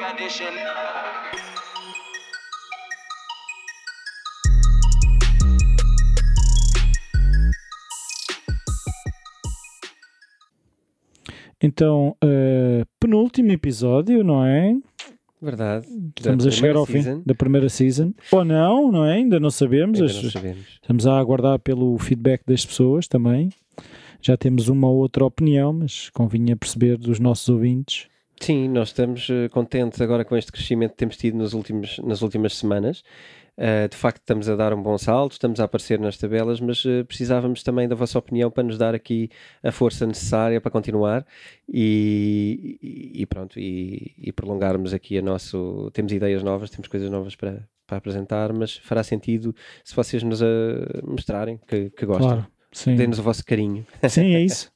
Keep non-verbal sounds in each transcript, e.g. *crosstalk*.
condition. Então, eh, penúltimo episódio, não é? Verdade. Estamos a chegar ao season. fim da primeira season. Ou não, não é? Ainda não sabemos. Ainda não sabemos. Estamos a aguardar pelo feedback das pessoas também. Já temos uma ou outra opinião, mas convinha perceber dos nossos ouvintes. Sim, nós estamos eh, contentes agora com este crescimento que temos tido nos últimos, nas últimas semanas. Eh, de facto, estamos a dar um bom salto, estamos a aparecer nas tabelas, mas eh, precisávamos também da vossa opinião para nos dar aqui a força necessária para continuar e, e- pronto, e, e prolongarmos aqui a nosso. Temos ideias novas, temos coisas novas para, para apresentar, mas fará sentido se vocês nos mostrarem que, que gostam. Claro. Dê-nos o vosso carinho. *laughs* Sim, é isso.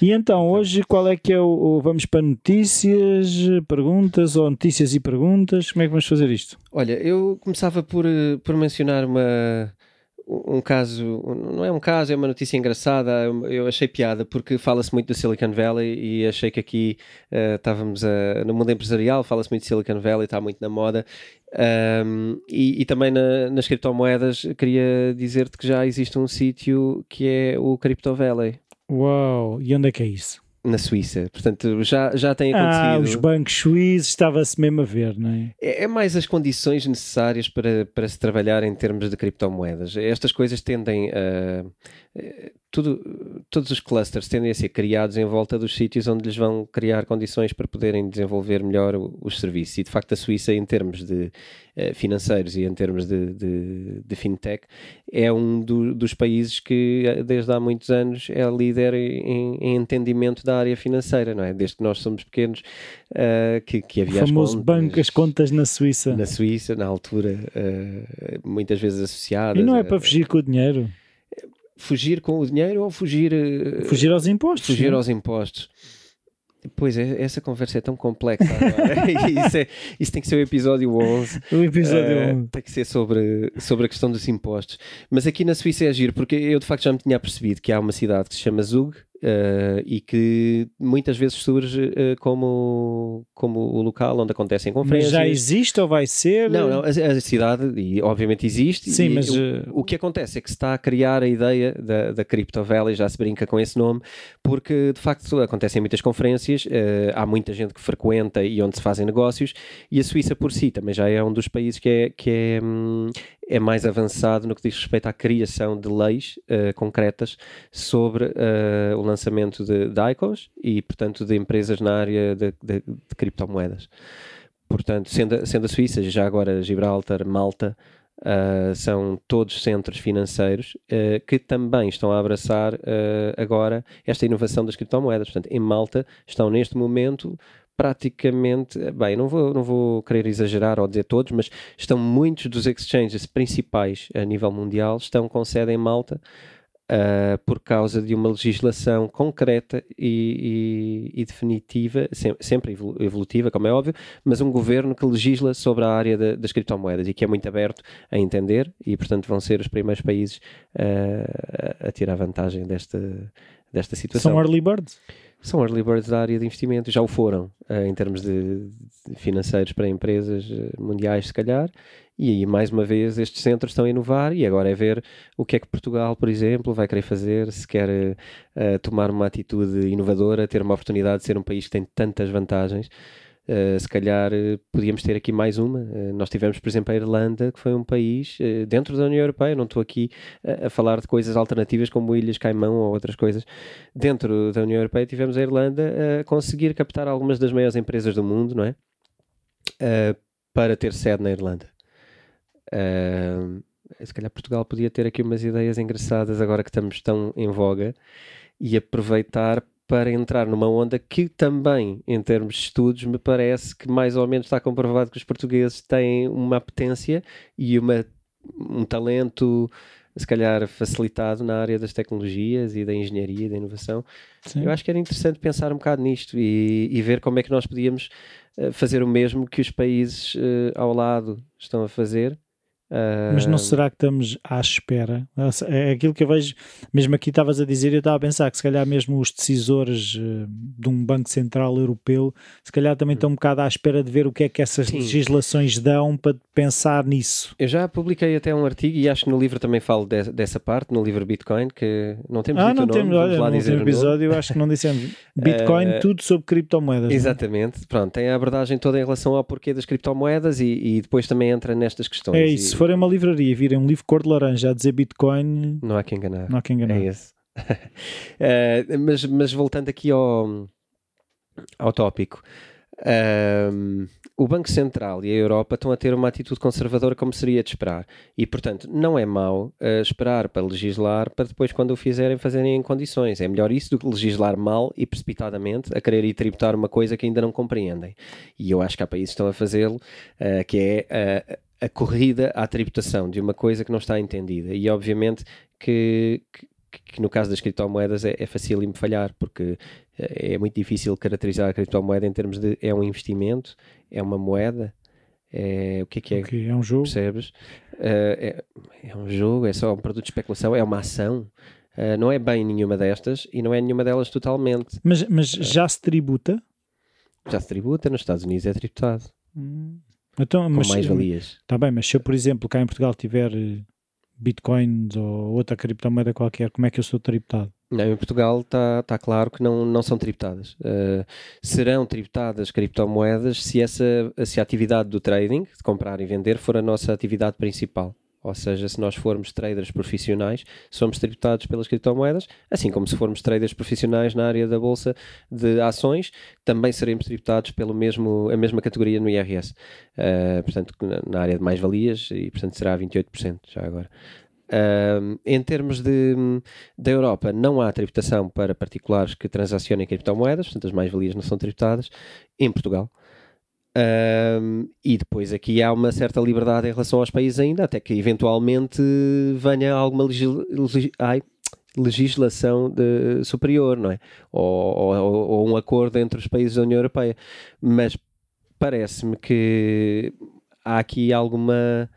E então, hoje qual é que é o, o- Vamos para notícias, perguntas ou notícias e perguntas? Como é que vamos fazer isto? Olha, eu começava por, eh, por mencionar uma, um caso, não é um caso, é uma notícia engraçada. Eu achei piada porque fala-se muito do Silicon Valley e achei que aqui eh, estávamos no mundo empresarial, fala-se muito de Silicon Valley, está muito na moda. Ahm, e, e também na- nas criptomoedas, queria dizer-te que já existe um sítio que é o Crypto Valley. Uau, e onde é que é isso? Na Suíça, portanto já, já tem Ah, acontecido. os bancos suíços, estava-se mesmo a ver, não é? É é mais as condições necessárias para, para se trabalhar em termos de criptomoedas. Estas coisas tendem a. Tudo, todos os clusters tendem a ser criados em volta dos sítios onde lhes vão criar condições para poderem desenvolver melhor o- os serviços. E de facto, a Suíça, em termos de eh, financeiros e em termos de, de, de fintech, é um do- dos países que, eh, desde há muitos anos, é líder em, em entendimento da área financeira, não é? Desde que nós somos pequenos, eh, que, que O havia as famoso contas- banco, as contas na Suíça. na Suíça, na altura, eh, muitas vezes associadas. E não é a- para fugir com o dinheiro, fugir com o dinheiro ou fugir, eh, fugir aos impostos. fugir é? aos impostos. Pois é, essa conversa é tão complexa agora. *laughs* isso, é- isso tem que ser o episódio 11. O episódio Eh, um. tem que ser sobre, sobre a questão dos impostos. Mas aqui na Suíça é giro, porque eu de facto já me tinha percebido que há uma cidade que se chama Zug eh, e que muitas vezes surge eh, como, como o local onde acontecem Mas conferências. já existe ou vai ser? Não, não, a, a cidade, e obviamente existe. Sim, mas, o, eh, o que acontece é que se está a criar a ideia da, da Crypto Valley, já se brinca com esse nome, porque de facto acontecem muitas conferências, eh, há muita gente que frequenta e onde se fazem negócios, e a Suíça por si também já é um dos países que é, que é, hum, é mais avançado no que diz respeito à criação de leis eh, concretas sobre eh, o lançamento de, de ICOs e, portanto, de empresas na área de, de- de criptomoedas. Portanto, sendo, a- sendo a Suíça, já agora Gibraltar, Malta, ah, são todos centros financeiros ah, que também estão a abraçar ah, agora esta inovação das criptomoedas. Portanto, em Malta estão neste momento praticamente, bem, não vou, não vou querer exagerar ou dizer todos, mas estão muitos dos exchanges principais a nível mundial estão com sede em Malta Uh, por causa de uma legislação concreta e, e- e definitiva, sem- sempre evolu- evolutiva, como é óbvio, mas um governo que legisla sobre a área da- das criptomoedas e que é muito aberto a entender e, portanto, vão ser os primeiros países uh, a, a tirar vantagem desta, desta situação. São early birds. São early birds da área de investimento, já o foram eh, em termos de, financeiros para empresas eh, mundiais, se calhar. E aí, mais uma vez, estes centros estão a inovar e agora é ver o que é que Portugal, por exemplo, vai querer fazer, se quer eh, tomar uma atitude inovadora, ter uma oportunidade de ser um país que tem tantas vantagens. Uh, se calhar uh, podíamos ter aqui mais uma. Uh, nós tivemos, por exemplo, a Irlanda, que foi um país uh, dentro da União Europeia. Não estou aqui a, a falar de coisas alternativas como Ilhas Caimão ou outras coisas. Dentro da União Europeia, tivemos a Irlanda a conseguir captar algumas das maiores empresas do mundo, não é? Para ter sede na Irlanda. Se calhar Portugal podia ter aqui umas ideias engraçadas agora que estamos tão em voga e aproveitar para entrar numa onda que também, em termos de estudos, me parece que mais ou menos está comprovado que os portugueses têm uma apetência e uma, um talento, se calhar, facilitado na área das tecnologias e da engenharia e da inovação. Sim. Eu acho que era interessante pensar um bocado nisto e, e ver como é que nós podíamos eh, fazer o mesmo que os países eh, ao lado estão a fazer Mas não será que estamos à espera? É aquilo que eu vejo, mesmo aqui estavas a dizer, eu estava a pensar que se calhar mesmo os decisores uh, de um Banco Central Europeu, se calhar também estão um bocado à espera de ver o que é que essas Sim. legislações dão para pensar nisso. Eu já publiquei até um artigo e acho que no livro também falo de, dessa parte, no livro Bitcoin, que não temos ah, não temos, nome, olha, lá no dizer episódio eu acho que não dissemos. *laughs* Bitcoin, uh, tudo sobre criptomoedas. É? Exatamente, não? pronto, tem a abordagem toda em relação ao porquê das criptomoedas e, e depois também entra nestas questões. É isso, forem uma livraria e virem um livro cor de laranja a dizer Bitcoin, não há quem enganar. Não há quem enganar. É esse. *laughs* uh, mas, mas voltando aqui ao, ao tópico. Um, o Banco Central e a Europa estão a ter uma atitude conservadora como seria de esperar. E, portanto, não é mau uh, esperar para legislar para depois, quando o fizerem, fazerem em condições. É melhor isso do que legislar mal e precipitadamente a querer ir tributar uma coisa que ainda não compreendem. E eu acho que há países que estão a fazê-lo, uh, que é uh, a corrida à tributação de uma coisa que não está entendida. E obviamente que, que, que no caso das criptomoedas é, é facílimo falhar, porque eh, é muito difícil caracterizar a criptomoeda em termos de é um investimento, é uma moeda, é, o que é que é? Okay, é um jogo. Percebes? Uh, é, é, um jogo, é só um produto de especulação, é uma ação. Uh, não é bem nenhuma destas e não é nenhuma delas totalmente. Mas, mas já se tributa? Já se tributa, nos Estados Unidos é tributado. Hum. Então, com mas, mais valias. Está bem, mas se eu, por exemplo, cá em Portugal tiver eh, bitcoins ou outra criptomoeda qualquer, como é que eu sou tributado? Não, em Portugal está tá claro que não, não são tributadas. Uh, serão tributadas criptomoedas se, essa, se a atividade do trading, de comprar e vender, for a nossa atividade principal. Ou seja, se nós formos traders profissionais, somos tributados pelas criptomoedas, assim como se formos traders profissionais na área da bolsa de ações, também seremos tributados pelo mesmo a mesma categoria no IRS. Uh, eh, portanto, na área de mais-valias, e portanto será 28% já agora. Uh, em termos de, da Europa, não há tributação para particulares que transacionem criptomoedas, portanto as mais-valias não são tributadas. Em Portugal, um, e depois aqui há uma certa liberdade em relação aos países ainda, até que eventualmente venha alguma legislação de, superior, não é? Ou, ou, ou, um acordo entre os países da União Europeia. Mas parece-me que há aqui alguma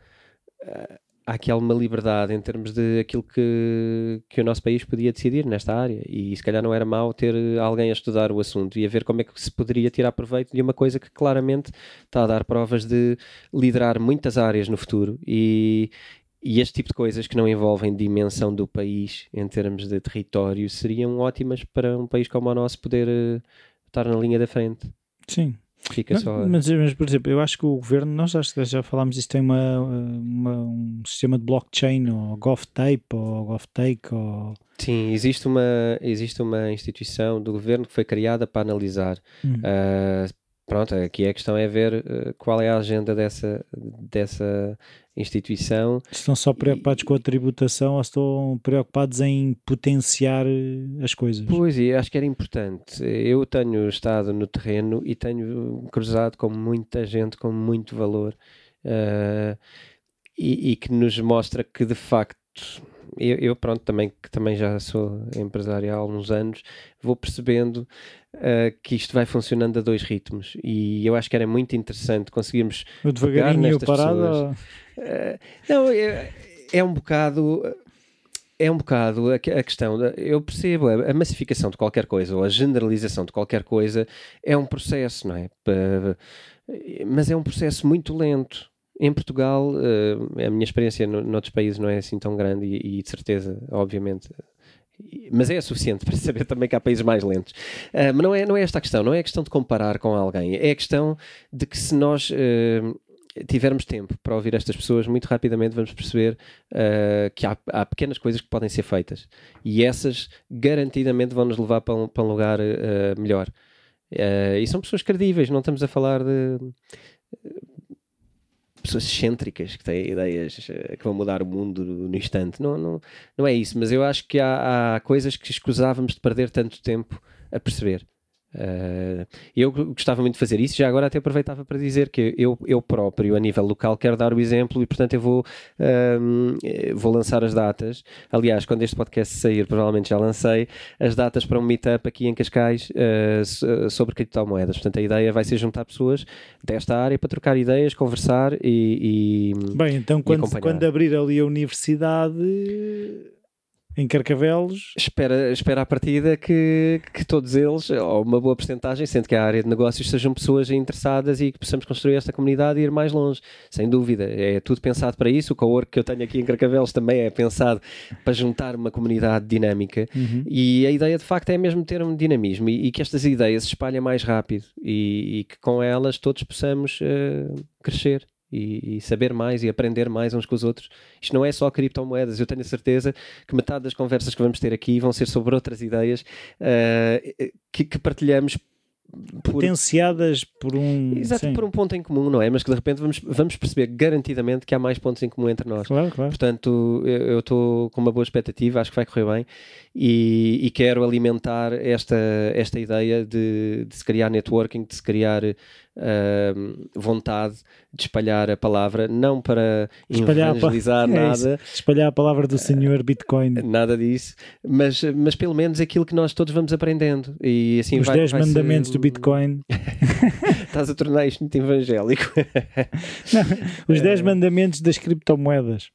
há aqui alguma liberdade em termos de aquilo que, que o nosso país podia decidir nesta área. E se calhar não era mau ter alguém a estudar o assunto e a ver como é que se poderia tirar proveito de uma coisa que claramente está a dar provas de liderar muitas áreas no futuro. E, e este tipo de coisas que não envolvem dimensão do país em termos de território seriam ótimas para um país como o nosso poder uh, estar na linha da frente. Sim, Fica não, só. Mas, mas, por exemplo, eu acho que o governo, nós já, já falámos isso, tem uma, uma, um sistema de blockchain, ou GovTape, ou GovTake, ou. Sim, existe uma, existe uma instituição do governo que foi criada para analisar. Hum. Uh, pronto, aqui a questão é ver uh, qual é a agenda dessa, dessa instituição. Estão só preocupados e... com a tributação ou estão preocupados em potenciar eh, as coisas? Pois, e acho que era importante. Eu tenho estado no terreno e tenho cruzado com muita gente com muito valor uh, e, e, que nos mostra que de facto. Eu, eu, pronto, também, que também já sou empresário há alguns anos, vou percebendo uh, que isto vai funcionando a dois ritmos e eu acho que era muito interessante conseguirmos o devagarinho parado pessoas. Uh, não, é, é, um bocado. É um bocado a, questão. Eu percebo a, a, massificação de qualquer coisa ou a generalização de qualquer coisa é um processo, não é? Mas é um processo muito lento. Em Portugal, uh, a minha experiência no, noutros países não é assim tão grande e, e de certeza, obviamente, mas é suficiente *laughs* para saber também que há países mais lentos. Uh, mas não é, não é esta a questão, não é a questão de comparar com alguém, é a questão de que se nós uh, tivermos tempo para ouvir estas pessoas, muito rapidamente vamos perceber uh, que há, há, pequenas coisas que podem ser feitas e essas garantidamente vão nos levar para um, para um lugar melhor. E são pessoas credíveis, não estamos a falar de pessoas excêntricas que têm ideias que vão mudar o mundo no instante. Não, não, não é isso, mas eu acho que há, há coisas que escusávamos de perder tanto tempo a perceber. Uh, eu gostava muito de fazer isso, já agora até aproveitava para dizer que eu, eu próprio, a nível local, quero dar o exemplo e, portanto, eu vou, vou lançar as datas. Aliás, quando este podcast sair, provavelmente já lancei as datas para um meetup aqui em Cascais uh, sobre criptomoedas. Portanto, a ideia vai ser juntar pessoas desta área para trocar ideias, conversar e. e Bem, então, quando, quando abrir ali a universidade em Carcavelos. Espera, espera a partida que, que todos eles, ou uma boa porcentagem, sendo que a área de negócios sejam pessoas interessadas e que possamos construir esta comunidade e ir mais longe, sem dúvida. É tudo pensado para isso. O cowork que eu tenho aqui em Carcavelos também é pensado para juntar uma comunidade dinâmica uhum. e a ideia de facto é mesmo ter um dinamismo e, e que estas ideias se espalhem mais rápido e, e que com elas todos possamos uh, crescer e, e, saber mais e aprender mais uns com os outros. Isto não é só criptomoedas, eu tenho a certeza que metade das conversas que vamos ter aqui vão ser sobre outras ideias uh, que, que partilhamos potenciadas por, por um exato, por um ponto em comum, não é? Mas que de repente vamos, vamos perceber garantidamente que há mais pontos em comum entre nós. Claro, claro. Portanto, eu estou com uma boa expectativa, acho que vai correr bem e, e quero alimentar esta, esta ideia de, de se criar networking, de se criar uh, vontade de espalhar a palavra, não para espalhar evangelizar *laughs* é nada. Isso, espalhar a palavra do Senhor Bitcoin. Nada disso, mas, mas pelo menos aquilo que nós todos vamos aprendendo. E assim Os 10 mandamentos ser... do Bitcoin. *laughs* *laughs* Estás a tornar isto muito evangélico. não, os 10 mandamentos das criptomoedas.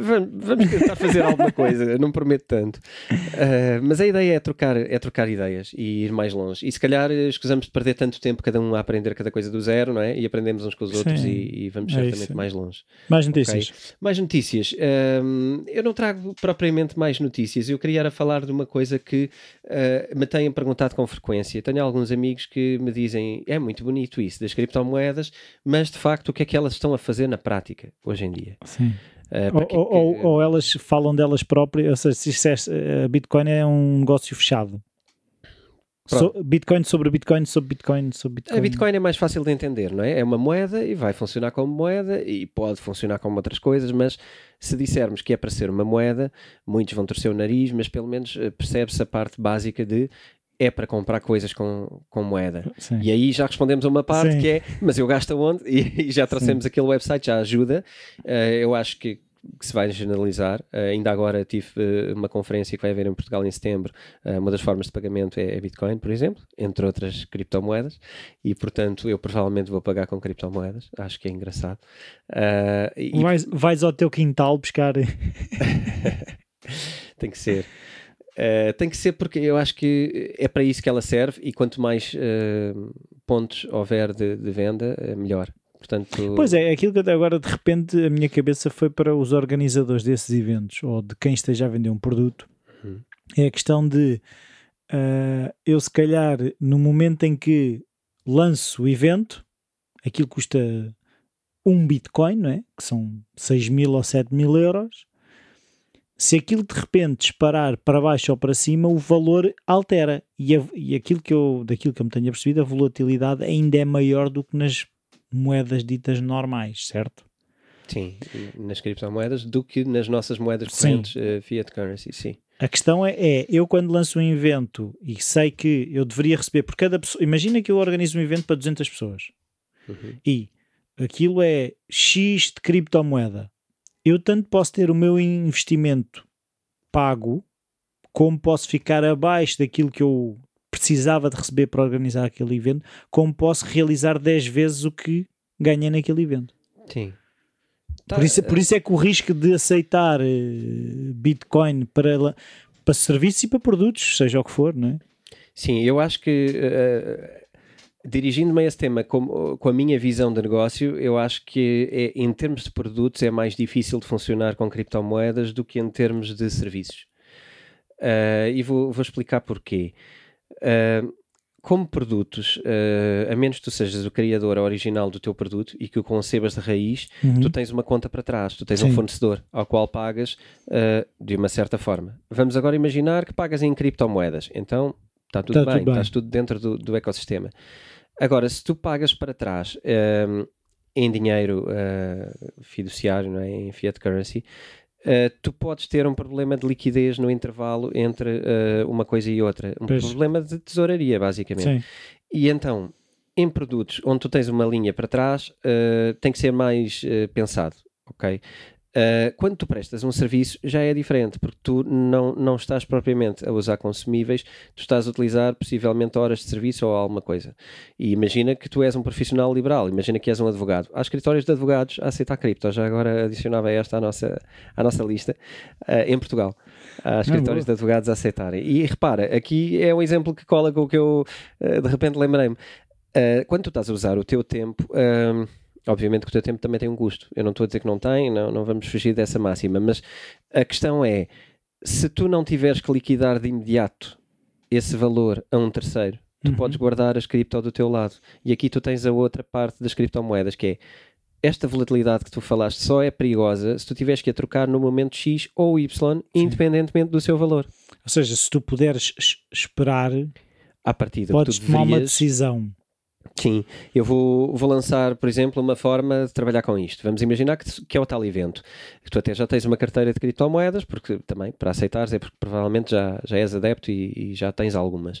Vamos tentar fazer alguma *laughs* coisa, não prometo tanto. Uh, mas a ideia é trocar, é trocar ideias e ir mais longe. E se calhar escusamos de perder tanto tempo cada um a aprender cada coisa do zero, não é? E aprendemos uns com os outros e, e, vamos é certamente mais longe. Mais notícias. Okay? Mais notícias. Uh, eu não trago propriamente mais notícias. Eu queria era falar de uma coisa que uh, me têm perguntado com frequência. Tenho alguns amigos que me dizem: é muito bonito isso das criptomoedas, mas de facto o que é que elas estão a fazer na prática hoje em dia? Sim. Uh, ou, que, ou, que... ou, elas falam delas próprias, ou seja, se uh, Bitcoin é um negócio fechado. So, Bitcoin sobre Bitcoin sobre Bitcoin sobre Bitcoin. A Bitcoin é mais fácil de entender, não é? É uma moeda e vai funcionar como moeda e pode funcionar como outras coisas, mas se dissermos que é para ser uma moeda, muitos vão torcer o nariz, mas pelo menos eh, percebe-se a parte básica de é para comprar coisas com, com moeda. Sim. E aí já respondemos a uma parte Sim. que é, mas eu gasto onde? E, *laughs* e já trouxemos Sim. aquele website, já ajuda. Uh, eu acho que que se vai generalizar. Uh, ainda agora tive uh, uma conferência que vai haver em Portugal em setembro. Uh, uma das formas de pagamento é, é, Bitcoin, por exemplo, entre outras criptomoedas, e portanto eu provavelmente vou pagar com criptomoedas. Acho que é engraçado. E... Vais, vais ao teu quintal buscar. *laughs* Tem que ser. Uh, tem que ser porque eu acho que é para isso que ela serve e quanto mais uh, pontos houver de, de venda, uh, melhor. Portanto... Pois é, aquilo que agora de repente a minha cabeça foi para os organizadores desses eventos ou de quem esteja a vender um produto. Uhum. É a questão de eu, se calhar, no momento em que lanço o evento, aquilo custa um Bitcoin, não é? que são 6 mil ou 7 mil euros se aquilo de repente disparar para baixo ou para cima, o valor altera. E, a, e aquilo que eu, daquilo que eu me tenho percebido, a volatilidade ainda é maior do que nas moedas ditas normais, certo? Sim, nas criptomoedas, do que nas nossas moedas correntes uh, fiat currency, sim. A questão é, é, eu quando lanço um evento e sei que eu deveria receber por cada pessoa, imagina que eu organizo um evento para 200 pessoas uhum. e aquilo é X de criptomoeda eu tanto posso ter o meu investimento pago, como posso ficar abaixo daquilo que eu precisava de receber para organizar aquele evento, como posso realizar 10 vezes o que ganhei naquele evento. Sim. Tá, por, isso, por isso é que o risco de aceitar uh, Bitcoin para, para serviços e para produtos, seja o que for, não é? Sim, eu acho que uh, Dirigindo-me a esse tema com, com, a minha visão de negócio, eu acho que é, em termos de produtos é mais difícil de funcionar com criptomoedas do que em termos de serviços. Uh, e vou, vou, explicar porquê. Uh, como produtos, uh, a menos que tu sejas o criador original do teu produto e que o concebas de raiz, uhum. tu tens uma conta para trás, tu tens Sim. um fornecedor ao qual pagas de uma certa forma. Vamos agora imaginar que pagas em criptomoedas. Então, está tudo, tá bem, tudo bem, estás tudo dentro do, do ecossistema. Agora, se tu pagas para trás um, em dinheiro uh, fiduciário, não é? em fiat currency, Uh, tu podes ter um problema de liquidez no intervalo entre uh, uma coisa e outra. Um pois. problema de tesouraria, basicamente. Sim. E então, em produtos onde tu tens uma linha para trás, tem que ser mais pensado, ok? Uh, quando tu prestas um serviço já é diferente, porque tu não, não estás propriamente a usar consumíveis, tu estás a utilizar possivelmente horas de serviço ou alguma coisa. E imagina que tu és um profissional liberal, imagina que és um advogado. Há escritórios de advogados a aceitar cripto, já agora adicionava esta à nossa, à nossa lista, uh, em Portugal. Há ah, escritórios de advogados a aceitarem. E repara, aqui é um exemplo que cola com o que eu uh, de repente lembrei-me. quando tu estás a usar o teu tempo Obviamente que o teu tempo também tem um custo. Eu não estou a dizer que não tem, não, não vamos fugir dessa máxima, mas a questão é: se tu não tiveres que liquidar de imediato esse valor a um terceiro, tu uhum. podes guardar as cripto do teu lado. E aqui tu tens a outra parte das criptomoedas, que é esta volatilidade que tu falaste só é perigosa se tu tiveres que a trocar no momento X ou Y, Sim. independentemente do seu valor. Ou seja, se tu puderes esperar, à partida, podes tomar uma decisão Sim, eu vou, vou lançar, por exemplo, uma forma de trabalhar com isto. Vamos imaginar que, que é o tal evento, tu até já tens uma carteira de criptomoedas, porque também, para aceitares, é porque provavelmente já, já és adepto e, e já tens algumas.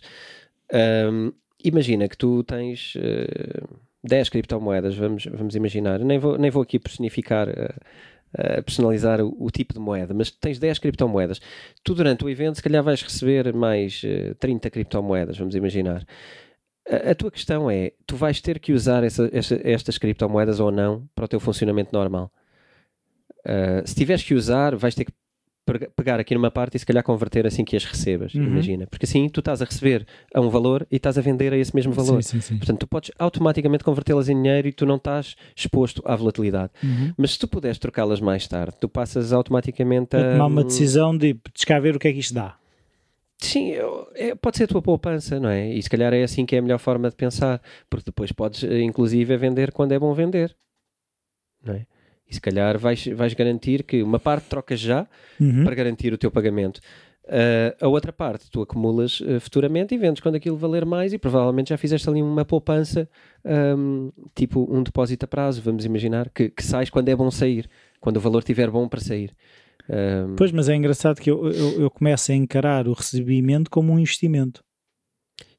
Um, imagina que tu tens uh, 10 criptomoedas, vamos, vamos imaginar, nem vou, nem vou aqui personificar. Uh, Uh, personalizar o, o, tipo de moeda, mas tens 10 criptomoedas. Tu, durante o evento, se calhar vais receber mais uh, 30 criptomoedas, vamos imaginar a, tua questão é: tu vais ter que usar essa, estas criptomoedas ou não para o teu funcionamento normal? Uh, se tiveres que usar, vais ter que pegar aqui numa parte e se calhar converter assim que as recebas, uhum. imagina. Porque assim tu estás a receber a um valor e estás a vender a esse mesmo valor. Sim, sim, sim. Portanto, tu podes automaticamente convertê-las em dinheiro e tu não estás exposto à volatilidade. Uhum. Mas se tu puderes trocá-las mais tarde, tu passas automaticamente a... a tomar uma decisão de descaver o que é que isto dá. Sim, é, pode ser a tua poupança, não é? E se calhar é assim que é a melhor forma de pensar, porque depois podes, eh, inclusive, vender quando é bom vender, não é? E se calhar vais, vais garantir que uma parte trocas já uhum. para garantir o teu pagamento. Uh, a outra parte tu acumulas uh, futuramente e vendes quando aquilo valer mais e provavelmente já fizeste ali uma poupança, um, tipo um depósito a prazo, vamos imaginar, que, que sais quando é bom sair, quando o valor estiver bom para sair. Um... Pois, mas é engraçado que eu, eu, eu começo a encarar o recebimento como um investimento.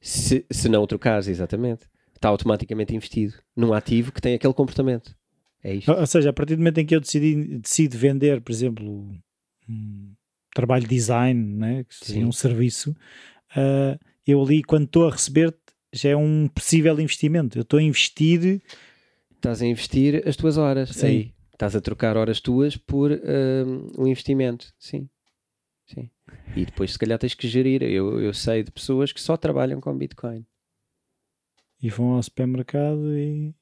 Se, se não o trocares, exatamente. Está automaticamente investido num ativo que tem aquele comportamento. É isto. Ou seja, a partir do momento em que eu decidi, decido vender, por exemplo, um trabalho de design, né, que seria um serviço, uh, eu ali, quando estou a receber, já é um possível investimento. Eu estou a investir. Estás a investir as tuas horas. Sim. Aí estás a trocar horas tuas por um, um investimento, sim. Sim. E depois, se calhar, tens que gerir. Eu, eu sei de pessoas que só trabalham com Bitcoin. E vão ao supermercado e.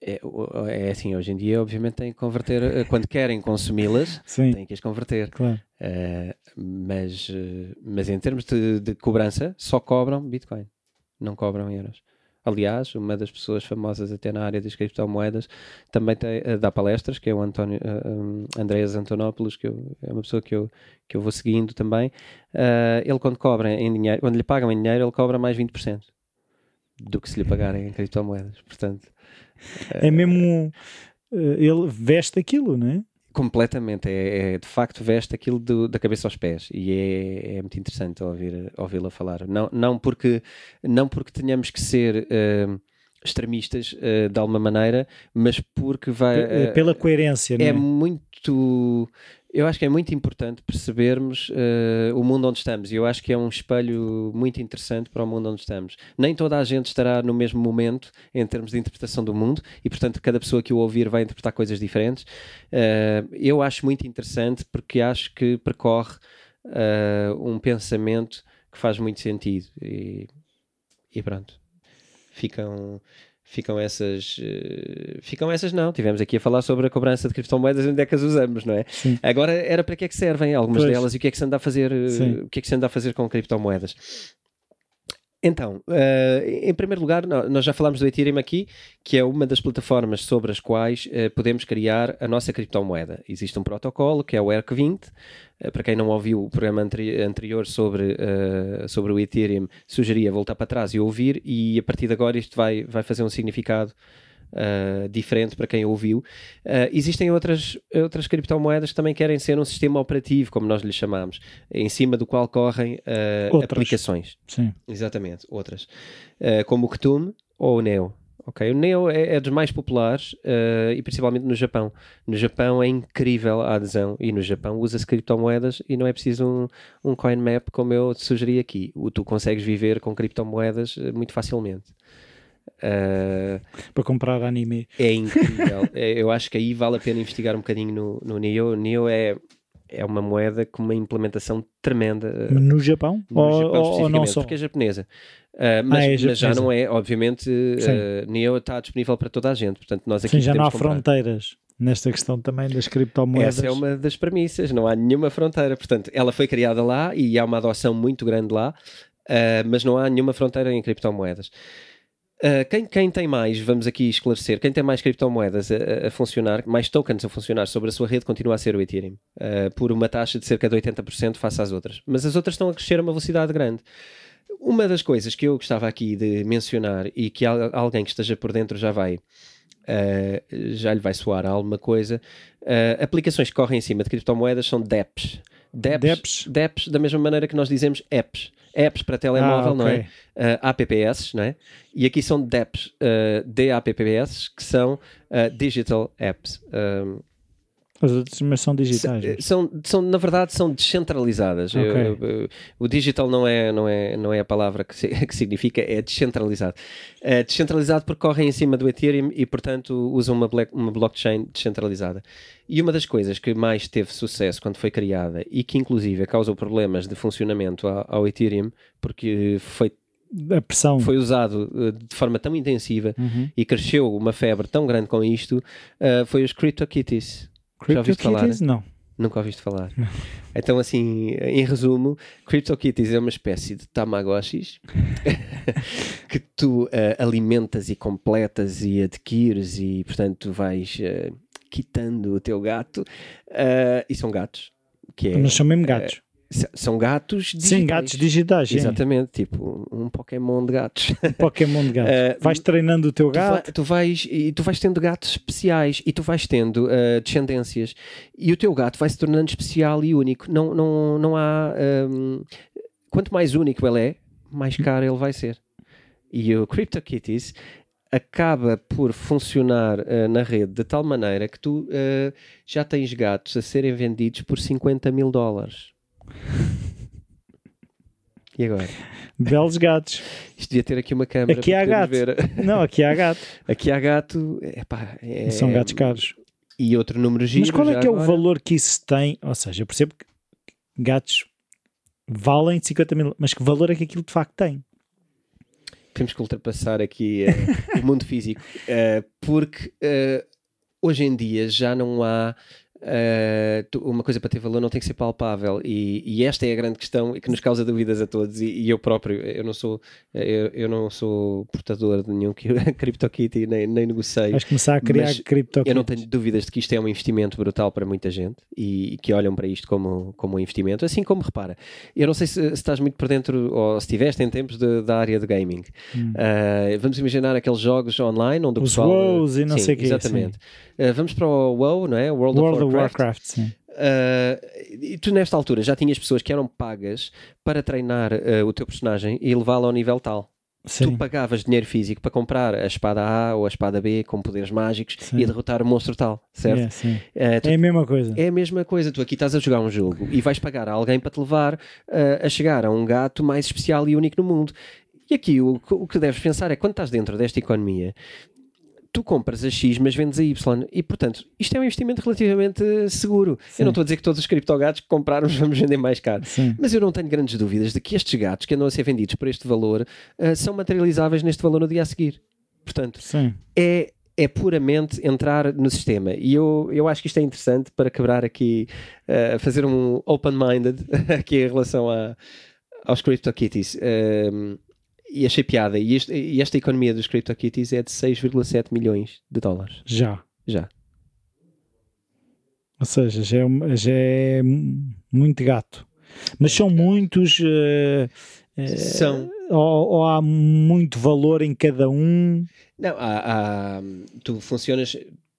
É, é assim, hoje em dia, obviamente, têm que converter. Eh, quando querem consumi-las, *laughs* têm que as converter. Claro. Uh, mas, uh, mas em termos de, de cobrança, só cobram Bitcoin, não cobram euros. Aliás, uma das pessoas famosas até na área das criptomoedas também tem, uh, dá palestras, que é o António, um, Andreas Antonopoulos, que eu, é uma pessoa que eu, que eu vou seguindo também. Uh, ele quando cobra em dinheiro, quando lhe pagam em dinheiro, ele cobra mais 20% do que se lhe pagarem em criptomoedas. Portanto, é mesmo ele veste aquilo, não é? Completamente, é, é, de facto veste aquilo do, da cabeça aos pés e é, é muito interessante ouvir, ouvi-la falar. Não, não, porque, não porque tenhamos que ser uh, extremistas uh, de alguma maneira, mas porque vai. Uh, Pela coerência, é? é muito eu acho que é muito importante percebermos uh, o mundo onde estamos e eu acho que é um espelho muito interessante para o mundo onde estamos. Nem toda a gente estará no mesmo momento em termos de interpretação do mundo e, portanto, cada pessoa que o ouvir vai interpretar coisas diferentes. Uh, eu acho muito interessante porque acho que percorre uh, um pensamento que faz muito sentido e, e pronto. Ficam ficam essas. Uh, ficam essas não. Tivemos aqui a falar sobre a cobrança de criptomoedas onde é que as usamos, não é? Sim. Agora era para que é que servem algumas pois. delas e o que é que se anda a fazer, uh, o que é que se anda a fazer com criptomoedas. Então, uh, em primeiro lugar, nós já falámos do Ethereum aqui, que é uma das plataformas sobre as quais uh, podemos criar a nossa criptomoeda. Existe um protocolo que é o ERC20. Uh, para quem não ouviu o programa anteri anterior sobre, sobre o Ethereum, sugeria voltar para trás e ouvir, e a partir de agora isto vai, vai fazer um significado uh, diferente para quem ouviu. Uh, existem outras, outras criptomoedas que também querem ser um sistema operativo, como nós lhe chamamos, em cima do qual correm aplicações. Sim. Exatamente, outras. como o Ktum ou o Neo. Ok, o Neo é, é dos mais populares uh, e principalmente no Japão. No Japão é incrível a adesão e no Japão usa-se criptomoedas e não é preciso um, um coin map como eu te sugeri aqui. O, tu consegues viver com criptomoedas uh, muito facilmente. Uh, Para comprar anime. É incrível. *laughs* é, eu acho que aí vale a pena investigar um bocadinho no, no Neo. Neo é é uma moeda com uma implementação tremenda. No Japão? No ou, Japão, ou não só? porque é japonesa. Uh, mas, ah, é mas, já não é, obviamente, uh, Neo está disponível para toda a gente. Portanto, nós aqui Sim, já não há comprar. fronteiras nesta questão também das criptomoedas. Essa é uma das premissas, não há nenhuma fronteira. Portanto, ela foi criada lá e há uma adoção muito grande lá, uh, mas não há nenhuma fronteira em criptomoedas. Uh, quem, quem, tem mais, vamos aqui esclarecer, quem tem mais criptomoedas a, a, funcionar, mais tokens a funcionar sobre a sua rede, continua a ser o Ethereum, uh, por uma taxa de cerca de 80% face às outras. Mas as outras estão a crescer a uma velocidade grande. Uma das coisas que eu gostava aqui de mencionar e que alguém que esteja por dentro já vai uh, já lhe vai soar alguma coisa, aplicações que correm em cima de criptomoedas são DEPs. DEPs, DEPs. Da mesma maneira que nós dizemos apps. Apps para telemóvel, ah, okay. não é? Uh, apps, não é? E aqui são DEPs, uh, DAPPS, que são Digital Apps. Um, as outras mas são digitais. São, são, na verdade, são descentralizadas. Okay. Eu, eu, o digital não é, não é, não é a palavra que, se, *laughs* que significa, é descentralizado. É descentralizado porque correm em cima do Ethereum e, portanto, usam uma, black, uma blockchain descentralizada. E uma das coisas que mais teve sucesso quando foi criada e que, inclusive, causou problemas de funcionamento ao, ao Ethereum, porque foi a pressão foi usado uh, de forma tão intensiva uhum. e cresceu uma febre tão grande com isto, uh, foi os CryptoKitties. Ouviste falar? Não. Nunca ouviste falar. *laughs* Então, assim, em resumo, CryptoKitties é uma espécie de Tamagotchis *laughs* que tu uh, alimentas e completas e adquires e, portanto, vais uh, quitando o teu gato. Uh, e são gatos. Que é, Mas são mesmo gatos. São gatos digitais. Sim, gatos digitais. Sim. Exatamente, tipo um Pokémon de gatos. Um Pokémon de gatos. Uh, *laughs* vais treinando o teu gato. Tu, vai, tu, vais, e tu vais tendo gatos especiais e tu vais tendo uh, descendências. E o teu gato vai se tornando especial e único. Não, não, não há. Um, quanto mais único ele é, mais caro ele vai ser. E o CryptoKitties acaba por funcionar uh, na rede de tal maneira que tu já tens gatos a serem vendidos por 50 mil dólares. E agora? Belos gatos. Isto devia ter aqui uma câmera. Aqui há gato. Ver. *laughs* Não, aqui há gato. aqui há gato. Epá, é... São gatos caros. E outro número giro. Mas qual é que agora? é o valor que isso tem? Ou seja, eu percebo que gatos valem 50 mil, mas que valor é que aquilo de facto tem? Temos que ultrapassar aqui uh, *laughs* o mundo físico, uh, porque uh, hoje em dia já não há Uh, uma coisa para ter valor não tem que ser palpável. E, e, esta é a grande questão que nos causa dúvidas a todos. E, e eu próprio eu não sou eu, eu, não sou portador de nenhum *laughs* CryptoKitty nem, nem negocio vais começar a criar CryptoKitty eu não tenho dúvidas de que isto é um investimento brutal para muita gente e, e, que olham para isto como, como um investimento. Assim como repara eu não sei se, se estás muito por dentro ou se estiveste em tempos de, da área de gaming. Hum. uh, vamos imaginar aqueles jogos online onde o Os pessoal WoWs e não sim, sei o que exatamente. Uh, vamos para o WoW não é? World, World of Warcraft, Warcraft sim. Uh, e tu nesta altura já tinhas pessoas que eram pagas para treinar uh, o teu personagem e levá-lo ao nível tal. Sim. Tu pagavas dinheiro físico para comprar a espada A ou a espada B com poderes mágicos sim. e derrotar o monstro tal, certo? É, uh, tu, é a mesma coisa. É a mesma coisa. Tu aqui estás a jogar um jogo e vais pagar a alguém para te levar a chegar a um gato mais especial e único no mundo. E aqui o, o que deves pensar é quando estás dentro desta economia, tu compras a X, mas vendes a Y. E, portanto, isto é um investimento relativamente seguro. Sim. Eu não estou a dizer que todos os criptogatos que comprarmos vamos vender mais caro. Sim. Mas eu não tenho grandes dúvidas de que estes gatos que andam a ser vendidos por este valor uh, são materializáveis neste valor no dia a seguir. Portanto, Sim. é é puramente entrar no sistema. E eu, eu acho que isto é interessante para quebrar aqui, uh, fazer um open-minded *laughs* aqui em relação a, aos CryptoKitties. Uh, e achei piada. E, este, e esta economia dos CryptoKitties é de 6,7 milhões de dólares. Já. Já. Ou seja, já é, já é muito gato. Mas são muitos. Uh, São. Ou, ou, há muito valor em cada um? Não, há, há, tu funcionas,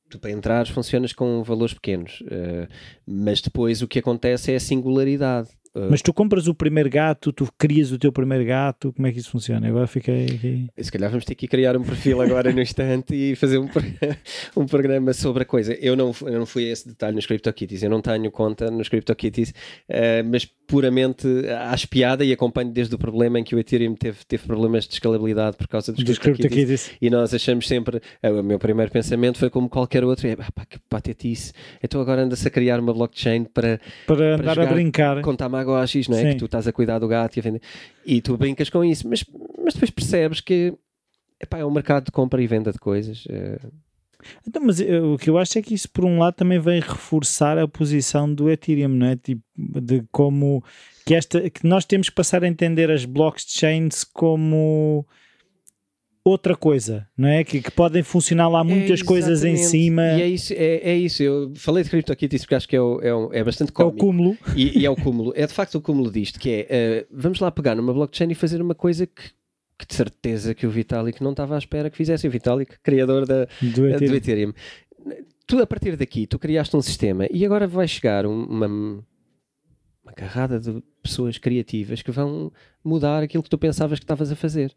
tu para entrares funcionas com valores pequenos, uh, mas depois o que acontece é a singularidade. Uh, Mas tu compras o primeiro gato, tu crias o teu primeiro gato, como é que isso funciona? Agora fiquei aqui. Se calhar vamos ter que criar um perfil agora no instante e fazer um, *laughs* um programa sobre a coisa. Eu não, eu não fui a esse detalhe nos CryptoKitties, eu não tenho conta nos CryptoKitties, uh, mas puramente acho piada e acompanho desde o problema em que o Ethereum teve, teve problemas de escalabilidade por causa dos, dos CryptoKitties. E nós achamos sempre, uh, o meu primeiro pensamento foi como qualquer outro, é pá, que patetice. Então agora anda-se a criar uma blockchain para, para, para andar a brincar. Contar Tamagotchis, não é? Sim. Que tu estás a cuidar do gato e a vender. E tu brincas com isso, mas, mas depois percebes que epá, é um mercado de compra e venda de coisas. É... Então, mas eu, o que eu acho é que isso, por um lado, também vem reforçar a posição do Ethereum, não é? Tipo, de como que, esta, que nós temos que passar a entender as blockchains como outra coisa, não é? Que, que podem funcionar lá muitas é, coisas em cima. E é isso, é, é isso. Eu falei de CryptoKitties porque acho que é, o, é, o, é bastante cómico. É o cúmulo. E, e, é o cúmulo. É de facto o cúmulo disto, que é, uh, vamos lá pegar numa blockchain e fazer uma coisa que, que de certeza que o Vitalik não estava à espera que fizesse. O Vitalik, criador da, do, Ethereum. do Ethereum. Tu, a partir daqui, tu criaste um sistema e agora vai chegar uma, uma carrada de pessoas criativas que vão mudar aquilo que tu pensavas que estavas a fazer.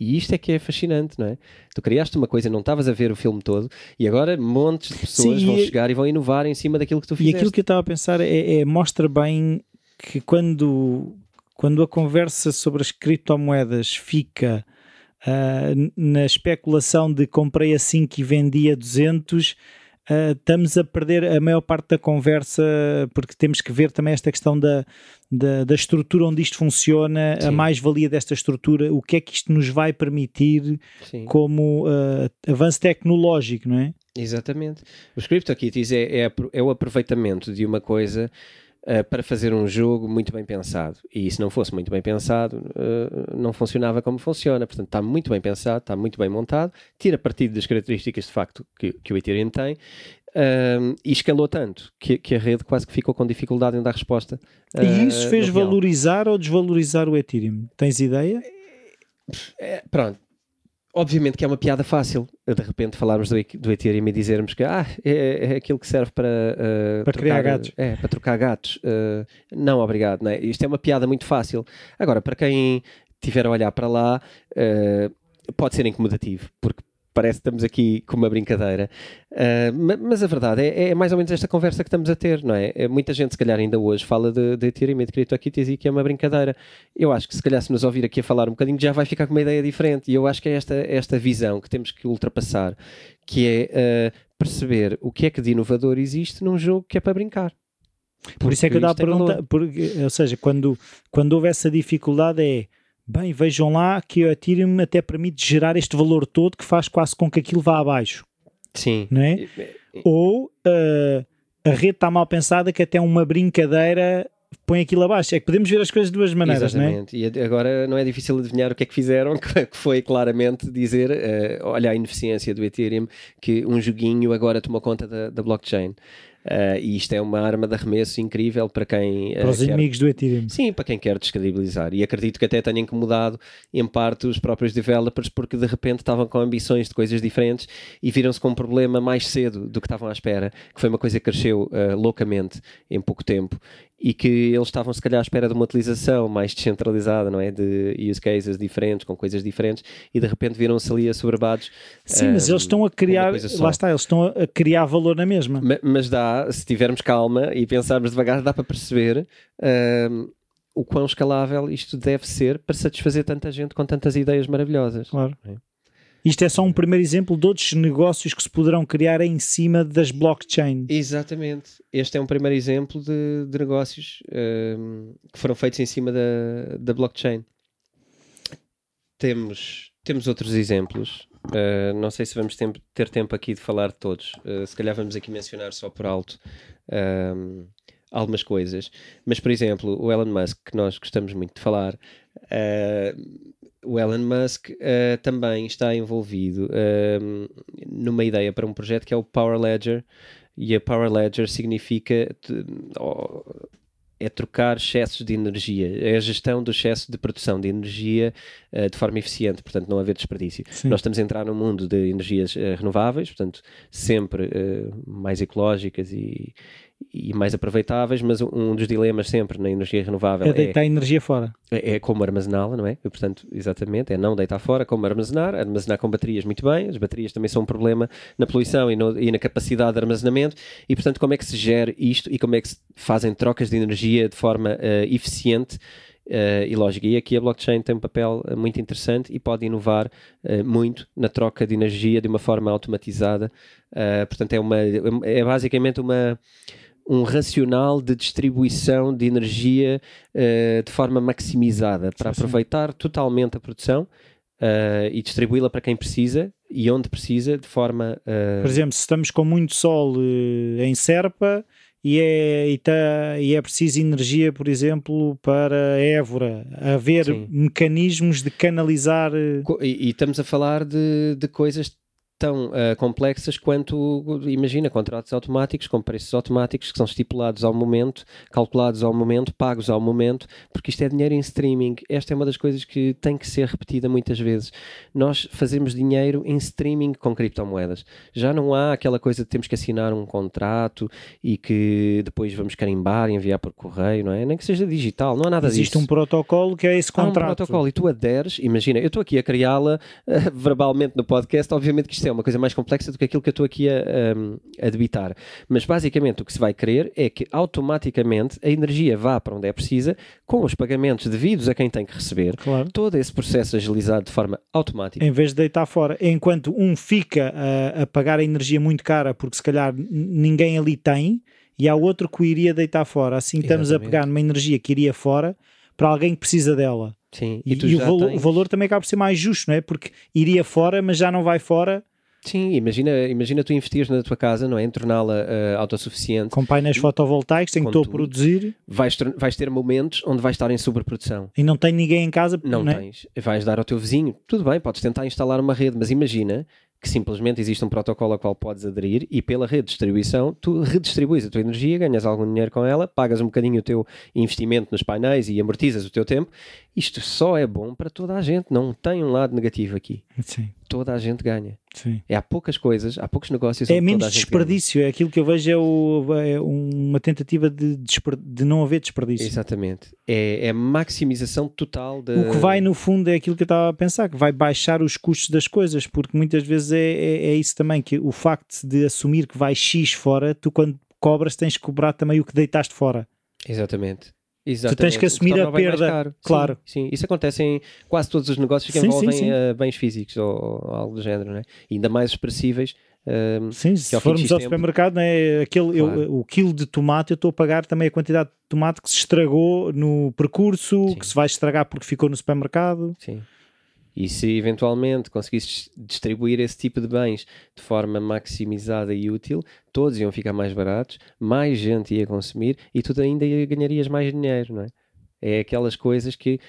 E isto é que é fascinante, não é? Tu criaste uma coisa, não estavas a ver o filme todo e agora montes de pessoas Sim, vão e... chegar e vão inovar em cima daquilo que tu fizeste. E aquilo que eu estava a pensar é, é mostra bem que quando, quando a conversa sobre as criptomoedas fica uh, na especulação de comprei a 5 e vendi a 200, uh, estamos a perder a maior parte da conversa, porque temos que ver também esta questão da, da, da estrutura onde isto funciona, Sim. a mais-valia desta estrutura, o que é que isto nos vai permitir Sim. como uh, avanço tecnológico, não é? Exatamente. Os CryptoKitties é, é, é o aproveitamento de uma coisa Uh, para fazer um jogo muito bem pensado. E se não fosse muito bem pensado, uh, não funcionava como funciona. Portanto, está muito bem pensado, está muito bem montado, tira partido das características de facto que, que o Ethereum tem. Uh, e escalou tanto que, que, a rede quase que ficou com dificuldade em dar resposta. e isso fez valorizar ou desvalorizar o Ethereum? Tens ideia? É, pronto, Obviamente que é uma piada fácil de repente falarmos do, do Ethereum e dizermos que ah, é, é aquilo que serve para, uh, para trocar, criar gatos. É, para trocar gatos. Uh, não, obrigado. Não é? Isto é uma piada muito fácil. Agora, para quem tiver a olhar para lá, uh, pode ser incomodativo, porque parece que estamos aqui com uma brincadeira, uh, mas a verdade é, é, mais ou menos esta conversa que estamos a ter, não é? é muita gente, se calhar, ainda hoje fala de, de Ethereum e de CryptoKitties e que é uma brincadeira. Eu acho que, se calhar, se nos ouvir aqui a falar um bocadinho, já vai ficar com uma ideia diferente. E eu acho que é esta, esta visão que temos que ultrapassar, que é uh, perceber o que é que de inovador existe num jogo que é para brincar. Por isso é que eu dá a pergunta, porque, ou seja, quando, quando houve essa dificuldade é Bem, vejam lá que o Ethereum até permite gerar este valor todo que faz quase com que aquilo vá abaixo. Sim. Não é? Ou uh, a rede está mal pensada que até uma brincadeira põe aquilo abaixo. É que podemos ver as coisas de duas maneiras, Exatamente. não é? E agora não é difícil adivinhar o que é que fizeram, *laughs* que foi claramente dizer, uh, olha a ineficiência do Ethereum, que um joguinho agora tomou conta da, da blockchain. Uh, e isto é uma arma de arremesso incrível para quem. Uh, para os quer... inimigos do Ethereum. Sim, para quem quer descredibilizar. E acredito que até tenha incomodado, em parte, os próprios developers, porque de repente estavam com ambições de coisas diferentes e viram-se com um problema mais cedo do que estavam à espera, que foi uma coisa que cresceu uh, loucamente em pouco tempo e que eles estavam se calhar à espera de uma utilização mais descentralizada, não é? De use cases diferentes, com coisas diferentes, e de repente viram-se ali assoberbados. Sim, um, mas eles estão a criar, lá está, eles estão a criar valor na mesma. Mas, mas dá, se tivermos calma e pensarmos devagar, dá para perceber um, o quão escalável isto deve ser para satisfazer tanta gente com tantas ideias maravilhosas. Claro. É? Isto é só um primeiro exemplo de outros negócios que se poderão criar em cima das blockchain. Exatamente. Este é um primeiro exemplo de, de negócios um, que foram feitos em cima da, da blockchain. Temos, temos outros exemplos. Uh, não sei se vamos ter, ter, tempo aqui de falar de todos. Uh, se calhar vamos aqui mencionar só por alto um, algumas coisas. Mas, por exemplo, o Elon Musk, que nós gostamos muito de falar, uh, o Elon Musk uh, também está envolvido uh, numa ideia para um projeto que é o Power Ledger e a Power Ledger significa é trocar excessos de energia, é a gestão do excesso de produção de energia uh, de forma eficiente, portanto não haver desperdício. Sim. Nós estamos a entrar num mundo de energias uh, renováveis, portanto sempre uh, mais ecológicas e, e mais aproveitáveis, mas um dos dilemas sempre na energia renovável é deitar é, energia fora. É, é como armazená-la, não é? E, portanto, exatamente, é não deitar fora, como armazenar, armazenar com baterias muito bem, as baterias também são um problema na poluição e, no, e na capacidade de armazenamento, e portanto como é que se gera isto e como é que se fazem trocas de energia de forma uh, eficiente Uh, e lógica. E aqui a blockchain tem um papel uh, muito interessante e pode inovar uh, muito na troca de energia de uma forma automatizada. portanto, é, uma, é basicamente uma, um racional de distribuição de energia uh, de forma maximizada para sim, aproveitar sim. totalmente a produção uh, e distribuí-la para quem precisa e onde precisa de forma. Uh... Por exemplo, se estamos com muito sol em Serpa e é, e, tá, e é preciso energia, por exemplo, para Évora, haver sim. mecanismos de canalizar. E, e, estamos a falar de, de coisas tão uh, complexas quanto, imagina, contratos automáticos com preços automáticos que são estipulados ao momento, calculados ao momento, pagos ao momento, porque isto é dinheiro em streaming. Esta é uma das coisas que tem que ser repetida muitas vezes. Nós fazemos dinheiro em streaming com criptomoedas. Já não há aquela coisa de temos que assinar um contrato e que depois vamos carimbar e enviar por correio, não é? Nem que seja digital, não há nada Existe disso. Existe um protocolo que é esse contrato. Há um protocolo e tu aderes, imagina, eu estou aqui a criá-la uh, *laughs* verbalmente no podcast, obviamente que isto é é uma coisa mais complexa do que aquilo que eu estou aqui a, a, a debitar. Mas basicamente o que se vai querer é que automaticamente a energia vá para onde é precisa, com os pagamentos devidos a quem tem que receber, claro. todo esse processo agilizado de forma automática. Em vez de deitar fora, enquanto um fica a, a pagar a energia muito cara porque se calhar ninguém ali tem, e há outro que o iria deitar fora. Assim estamos Exatamente. a pegar numa energia que iria fora para alguém que precisa dela. Sim, e, e, e o, valor, o, valor, também acaba por ser mais justo, não é? Porque iria fora, mas já não vai fora Sim, imagina, imagina tu investires na tua casa, não é? Em torná-la uh, autossuficiente. Com painéis fotovoltaicos em que estou a produzir. Vais, vais ter momentos onde vais estar em sobreprodução. E não tem ninguém em casa. Não, não é? tens. Vais dar ao teu vizinho. Tudo bem, podes tentar instalar uma rede, mas imagina que simplesmente existe um protocolo ao qual podes aderir e pela rede de distribuição tu redistribuis a tua energia, ganhas algum dinheiro com ela, pagas um bocadinho o teu investimento nos painéis e amortizas o teu tempo. Isto só é bom para toda a gente, não tem um lado negativo aqui. Sim. Toda a gente ganha. Sim. É há poucas coisas, há poucos negócios. É menos desperdício, ganha. é aquilo que eu vejo é, o, é uma tentativa de, de, não haver desperdício. Exatamente. É, é maximização total da. O que vai no fundo é aquilo que eu estava a pensar, que vai baixar os custos das coisas, porque muitas vezes é, é, é isso também, que o facto de assumir que vai X fora, tu quando cobras tens que cobrar também o que deitaste fora. Exatamente. Exatamente. Tu tens que assumir a perda. Claro. Sim, sim, isso acontece em quase todos os negócios que sim, envolvem sim, uh, bens físicos ou, ou, algo do género, né? ainda mais expressíveis. Uh, sim, se formos ao tempo... supermercado, né, aquele, claro. eu, o quilo de tomate, eu estou a pagar também a quantidade de tomate que se estragou no percurso, que se vai estragar porque ficou no supermercado. Sim. E se eventualmente conseguisses distribuir esse tipo de bens de forma maximizada e útil, todos iam ficar mais baratos, mais gente ia consumir e tu ainda ganharias mais dinheiro, não é? É aquelas coisas que,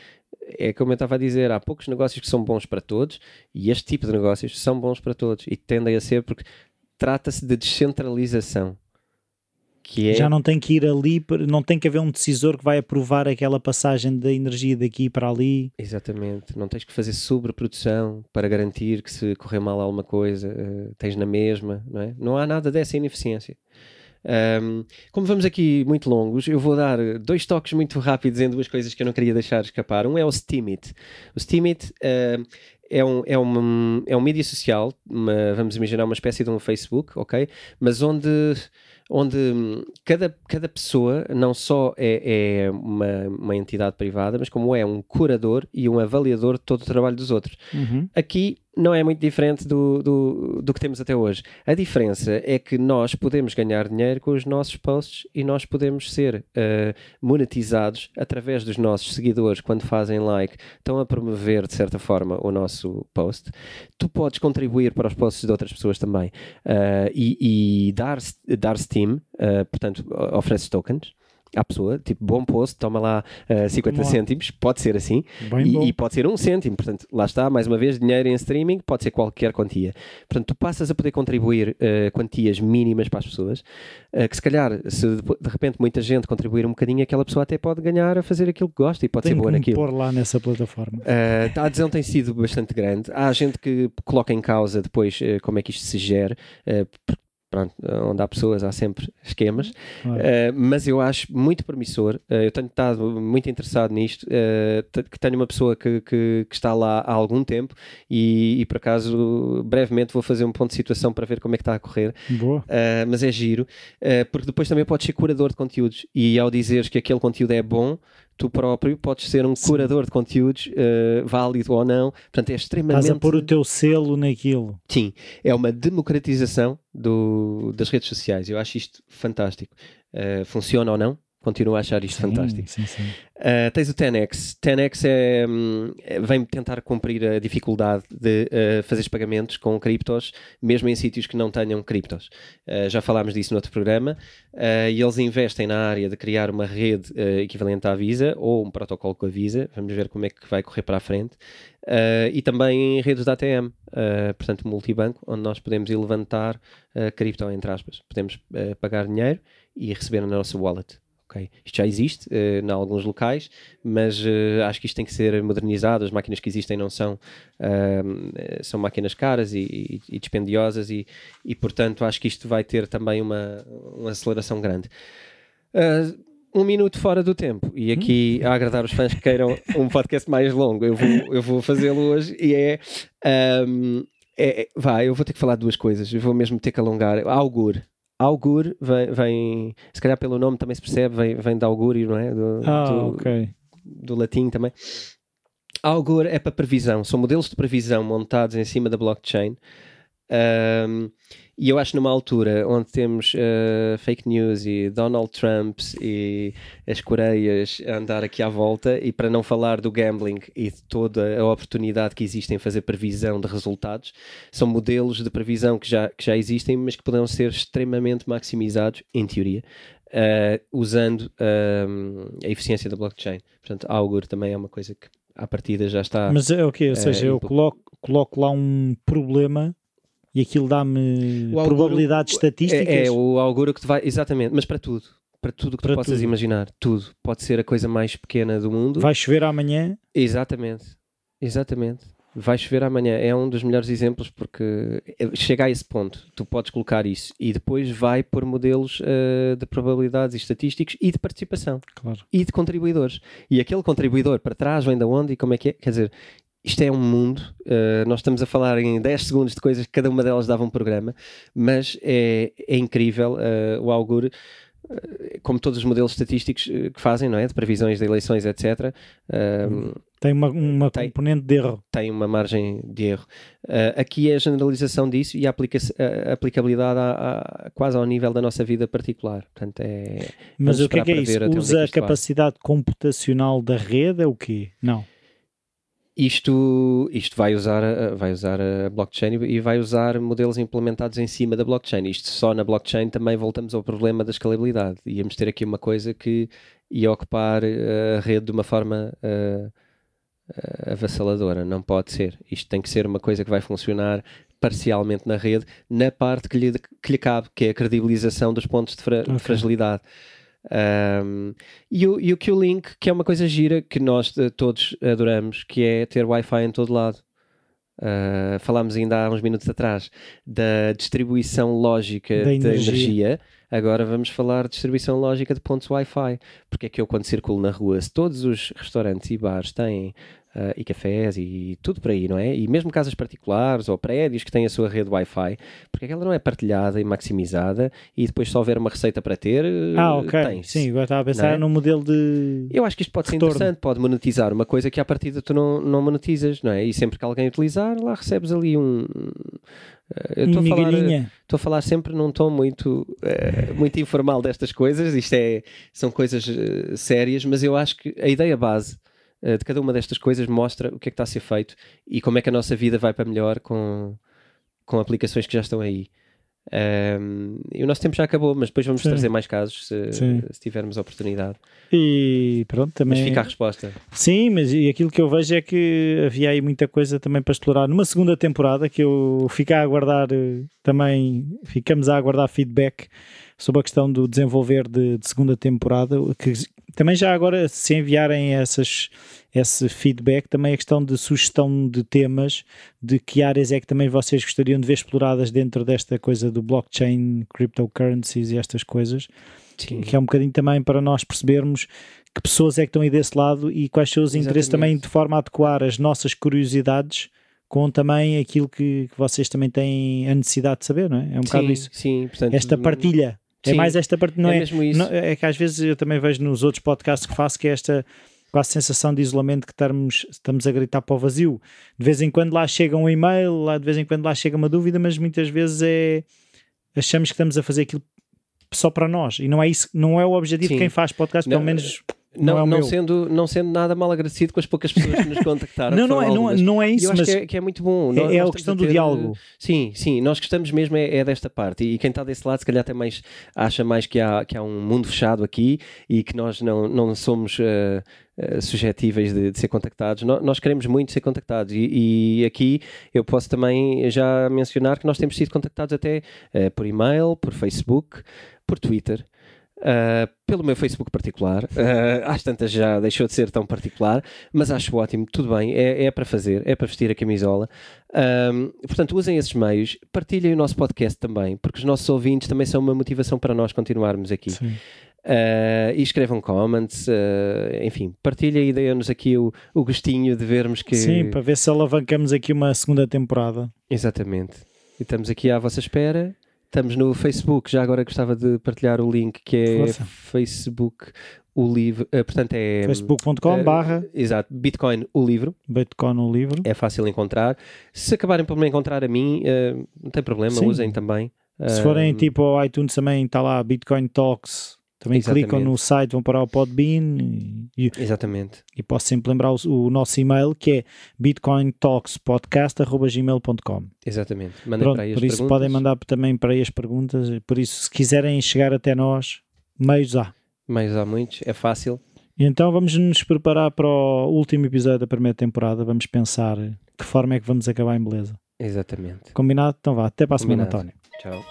é como eu estava a dizer, há poucos negócios que são bons para todos e este tipo de negócios são bons para todos e tendem a ser porque trata-se de descentralização. É... Já não tem que ir ali, não tem que haver um decisor que vai aprovar aquela passagem da energia daqui para ali. Exatamente, não tens que fazer sobreprodução para garantir que se correr mal alguma coisa, uh, tens na mesma, não é? Não há nada dessa ineficiência. Um, como vamos aqui muito longos, eu vou dar dois toques muito rápidos em duas coisas que eu não queria deixar escapar. Um é o Steemit. O Steemit uh, é um, é, um, é um mídia social, uma, vamos imaginar uma espécie de um Facebook, ok? Mas onde onde hum, cada, cada pessoa não só é, é uma, uma entidade privada, mas como é um curador e um avaliador de todo o trabalho dos outros. Uhum. Aqui não é muito diferente do, do, do que temos até hoje. A diferença é que nós podemos ganhar dinheiro com os nossos posts e nós podemos ser uh, monetizados através dos nossos seguidores quando fazem like, estão a promover de certa forma o nosso post. Tu podes contribuir para os posts de outras pessoas também uh, e, e dar, dar Steam, uh, portanto, ofereces tokens à pessoa, tipo, bom post, toma lá uh, 50 Come on. cêntimos, pode ser assim, e, e pode ser um cêntimo, portanto, lá está, mais uma vez, dinheiro em streaming, pode ser qualquer quantia. Portanto, tu passas a poder contribuir uh, quantias mínimas para as pessoas, uh, que se calhar, se de, repente muita gente contribuir um bocadinho, aquela pessoa até pode ganhar a fazer aquilo que gosta e pode Tenho ser boa naquilo. pôr lá nessa plataforma. Uh, a adesão tem sido bastante grande. Há gente que coloca em causa depois como é que isto se gera. Pronto, onde há pessoas há sempre esquemas, Claro. Uh, mas eu acho muito promissor. Uh, eu tenho estado muito interessado nisto. Uh, que tenho uma pessoa que, que, que está lá há algum tempo e, e, por acaso brevemente vou fazer um ponto de situação para ver como é que está a correr. Boa. Mas é giro, porque depois também podes ser curador de conteúdos e ao dizeres que aquele conteúdo é bom, tu próprio podes ser um Sim. curador de conteúdos, uh, válido ou não. Portanto, é extremamente. Estás a pôr o teu selo naquilo. Sim, é uma democratização do- das redes sociais. Eu acho isto fantástico. Uh, funciona ou não? Continuo a achar isto Sim, fantástico. Sim, sim. Uh, tens o 10x. 10x é, hum, vem tentar cumprir a dificuldade de uh, fazeres pagamentos com criptos, mesmo em sítios que não tenham criptos. Uh, já falámos disso no outro programa. E eles investem na área de criar uma rede equivalente à Visa ou um protocolo com a Visa. Vamos ver como é que vai correr para a frente. E também em redes da ATM, portanto, multibanco, onde nós podemos ir levantar cripto, entre aspas. Podemos pagar dinheiro e receber na nossa wallet. Ok, Isto já existe uh, em alguns locais, mas uh, acho que isto tem que ser modernizado. As máquinas que existem não são, uh, são máquinas caras e, e- e dispendiosas, e, e, portanto acho que isto vai ter também uma, uma aceleração grande. Um minuto fora do tempo, e aqui a agradar os fãs que queiram um podcast mais longo, eu vou, eu vou fazê-lo hoje, e é. um, é, é- vá, eu vou ter que falar duas coisas, eu vou mesmo ter que alongar. Augur. Augur vem, vem, se calhar pelo nome também se percebe, vem, vem de augurio, não é? Do, Ah, do- ok. do latim também. Augur é para previsão, são modelos de previsão montados em cima da blockchain. Um, e eu acho numa altura onde temos uh, fake news e Donald Trumps e as Coreias a andar aqui à volta, e para não falar do gambling e de toda a oportunidade que existe em fazer previsão de resultados, são modelos de previsão que já, que já existem, mas que poderão ser extremamente maximizados, em teoria, uh, usando um, a eficiência da blockchain. Portanto, Augur também é uma coisa que à partida já está. Mas é o quê? Ou seja, eu coloco, coloco lá um problema e aquilo dá-me probabilidades estatísticas. É, é o auguro que te vai. Exatamente, mas para tudo. Para tudo que Para tu possas tudo. imaginar. Tudo. Pode ser a coisa mais pequena do mundo. Vai chover amanhã. Exatamente. Exatamente. Vai chover amanhã. É um dos melhores exemplos porque chega a esse ponto. Tu podes colocar isso e depois vai por modelos eh, de probabilidades e estatísticos e de participação Claro. e de contribuidores. E aquele contribuidor para trás vem da onde e como é que é? Quer dizer, isto é um mundo. uh, nós estamos a falar em 10 segundos de coisas que cada uma delas dava um programa, mas é, é incrível uh, o Augur. uh, Como todos os modelos estatísticos que fazem, não é? De previsões de eleições, etc., um, Tem uma, uma Tem. componente de erro. tem uma margem de erro. Aqui é a generalização disso e a, aplica a aplicabilidade a- a- quase ao nível da nossa vida particular. Portanto, é. Mas o que é que é isso? é Usa a isto vai. capacidade computacional da rede? É o quê? Não. Isto, isto vai, usar, a- vai usar a blockchain e vai usar modelos implementados em cima da blockchain. Isto só na blockchain também voltamos ao problema da escalabilidade. Íamos ter aqui uma coisa que ia ocupar eh, a rede de uma forma eh, avassaladora. Não pode ser. Isto tem que ser uma coisa que vai funcionar parcialmente na rede, na parte que lhe, que lhe cabe, que é a credibilização dos pontos de, fra- de Ok. fragilidade. Um, e, o, e o Q-Link, que é uma coisa gira que nós todos adoramos, que é ter Wi-Fi em todo lado. Uh, falámos ainda há uns minutos atrás da distribuição lógica Da da energia. energia. Agora vamos falar de distribuição lógica de pontos Wi-Fi. Porque é que eu, quando circulo na rua, se todos os restaurantes e bares têm ah, e cafés e tudo por aí, não é? E mesmo casas particulares ou prédios que têm a sua rede Wi-Fi, porque é que ela não é partilhada e maximizada e depois se houver uma receita para ter, Ah, ok. tens. Sim, agora estava a pensar é? num modelo de. Eu acho que isto pode ser Retorno. interessante, pode monetizar uma coisa que à partida tu não, não monetizas, não é? E sempre que alguém utilizar, lá recebes ali um. eh, Eu estou a, falar, estou a falar sempre num tom muito, eh, muito informal destas coisas, isto é, são coisas eh, sérias, mas eu acho que a ideia base eh, de cada uma destas coisas mostra o que é que está a ser feito e como é que a nossa vida vai para melhor com, com aplicações que já estão aí. Um, e o nosso tempo já acabou, mas depois vamos Sim. trazer mais casos se, se tivermos oportunidade. E pronto, também. Mas fica a resposta. Sim, mas e aquilo que eu vejo é que havia aí muita coisa também para explorar numa segunda temporada que eu fico a aguardar eh, também, ficamos a aguardar feedback sobre a questão do desenvolver de, de segunda temporada, que também já agora se enviarem essas, esse feedback, também a questão de sugestão de temas, de que áreas é que também vocês gostariam de ver exploradas dentro desta coisa do blockchain, cryptocurrencies e estas coisas Sim. que é um bocadinho também para nós percebermos que pessoas é que estão aí desse lado e quais são os interesses também Exatamente. de forma a adequar as nossas curiosidades com também aquilo que, que vocês também têm a necessidade de saber, não é? É um bocado sim, isso. sim, portanto, Esta partilha. É Sim. mais esta partilha, não é é? mesmo isso. não- é que às vezes eu também vejo nos outros podcasts que faço que é esta quase sensação de isolamento que estamos, estamos a gritar para o vazio. De vez em quando lá chega um e-mail, lá de vez em quando lá chega uma dúvida, mas muitas vezes é achamos que estamos a fazer aquilo só para nós e não é isso, não é o objetivo Sim. de quem faz podcast, pelo Não, menos não, não é o não meu. sendo, não sendo nada mal agradecido com as poucas pessoas que nos *laughs* contactaram. não, não, é, não, algumas. não é isso, eu acho mas que é, que é muito bom. é, Nós- é nós a questão a do ter, diálogo. Sim, sim, nós gostamos mesmo é, é desta parte e quem está desse lado se calhar até mais acha mais que há, que há um mundo fechado aqui e que nós não, não somos eh, suscetíveis de, de ser contactados. No- nós queremos muito ser contactados e, e aqui eu posso também já mencionar que nós temos sido contactados até eh, por e-mail, por Facebook, por Twitter. Uh, pelo meu Facebook particular, uh, às tantas já deixou de ser tão particular, mas acho ótimo, tudo bem, é, é para fazer, é para vestir a camisola. Um, portanto, usem esses meios, partilhem o nosso podcast também, porque os nossos ouvintes também são uma motivação para nós continuarmos aqui. Sim. Uh, e escrevam comments, uh, enfim, partilhem e deem-nos aqui o, o gostinho de vermos que. Sim, para ver se alavancamos aqui uma segunda temporada. Exatamente. E estamos aqui à vossa espera. Estamos no Facebook, já agora gostava de partilhar o link que é Força. Facebook, o livro, eh, portanto é facebook.com eh, barra Exato, Bitcoin, o livro, Bitcoin no livro. é fácil encontrar. Se acabarem por me encontrar a mim, eh, não tem problema, Sim. usem também. Se forem tipo ao iTunes também está lá Bitcoin Talks. Também Exatamente. clicam no site, vão para o Podbean e, Exatamente. e posso sempre lembrar o, o nosso e-mail que é bitcointalkspodcast.gmail.com Exatamente. Mandem Pronto, para aí as por isso perguntas. podem mandar também para aí as perguntas. Por isso, se quiserem chegar até nós, meios há. Mas há muitos, é fácil. E então vamos nos preparar para o último episódio da primeira temporada. Vamos pensar de que forma é que vamos acabar em beleza. Exatamente. Combinado? Então vá, até para a semana. António. Tchau.